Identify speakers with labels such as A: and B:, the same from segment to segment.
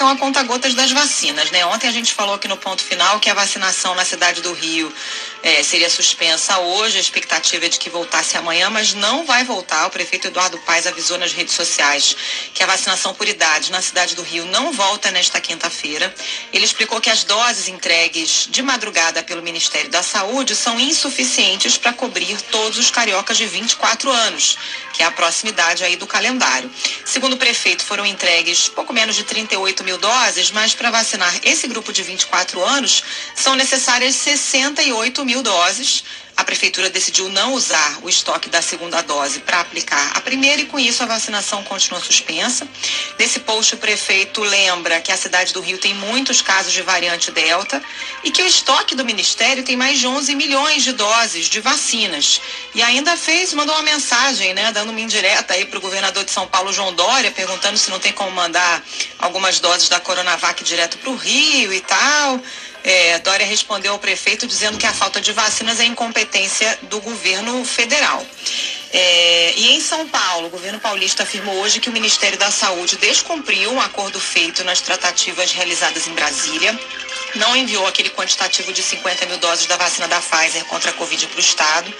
A: Então, a conta-gotas das vacinas, né? Ontem a gente falou aqui no ponto final que a vacinação na cidade do Rio é, seria suspensa hoje, a expectativa é de que voltasse amanhã, mas não vai voltar. O prefeito Eduardo Paes avisou nas redes sociais que a vacinação por idade na cidade do Rio não volta nesta quinta-feira. Ele explicou que as doses entregues de madrugada pelo Ministério da Saúde são insuficientes para cobrir todos os cariocas de 24 anos, que é a proximidade aí do calendário. Segundo o prefeito, foram entregues pouco menos de 38 mil doses, mas para vacinar esse grupo de 24 anos são necessárias 68 mil doses a prefeitura decidiu não usar o estoque da segunda dose para aplicar a primeira e com isso a vacinação continua suspensa. Nesse post o prefeito lembra que a cidade do Rio tem muitos casos de variante Delta e que o estoque do ministério tem mais de 11 milhões de doses de vacinas. E ainda fez, mandou uma mensagem, né, dando uma indireta aí para o governador de São Paulo, João Dória, perguntando se não tem como mandar algumas doses da Coronavac direto para o Rio e tal. É, Dória respondeu ao prefeito dizendo que a falta de vacinas é incompetência do governo federal. É, e em São Paulo, o governo paulista afirmou hoje que o Ministério da Saúde descumpriu um acordo feito nas tratativas realizadas em Brasília não enviou aquele quantitativo de 50 mil doses da vacina da Pfizer contra a Covid para o Estado.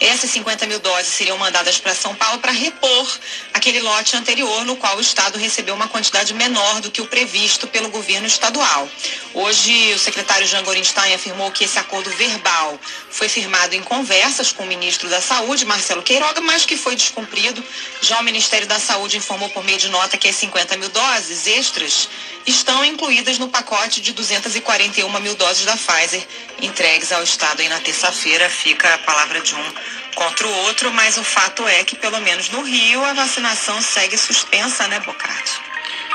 A: Essas 50 mil doses seriam mandadas para São Paulo para repor aquele lote anterior, no qual o Estado recebeu uma quantidade menor do que o previsto pelo governo estadual. Hoje, o secretário Jean Gorenstein afirmou que esse acordo verbal foi firmado em conversas com o ministro da Saúde, Marcelo Queiroga, mas que foi descumprido. Já o Ministério da Saúde informou por meio de nota que as 50 mil doses extras estão incluídas no pacote de 241 mil doses da Pfizer entregues ao Estado aí na terça-feira. Fica a palavra de um contra o outro, mas o fato é que, pelo menos no Rio, a vacinação segue suspensa, né, Bocardi?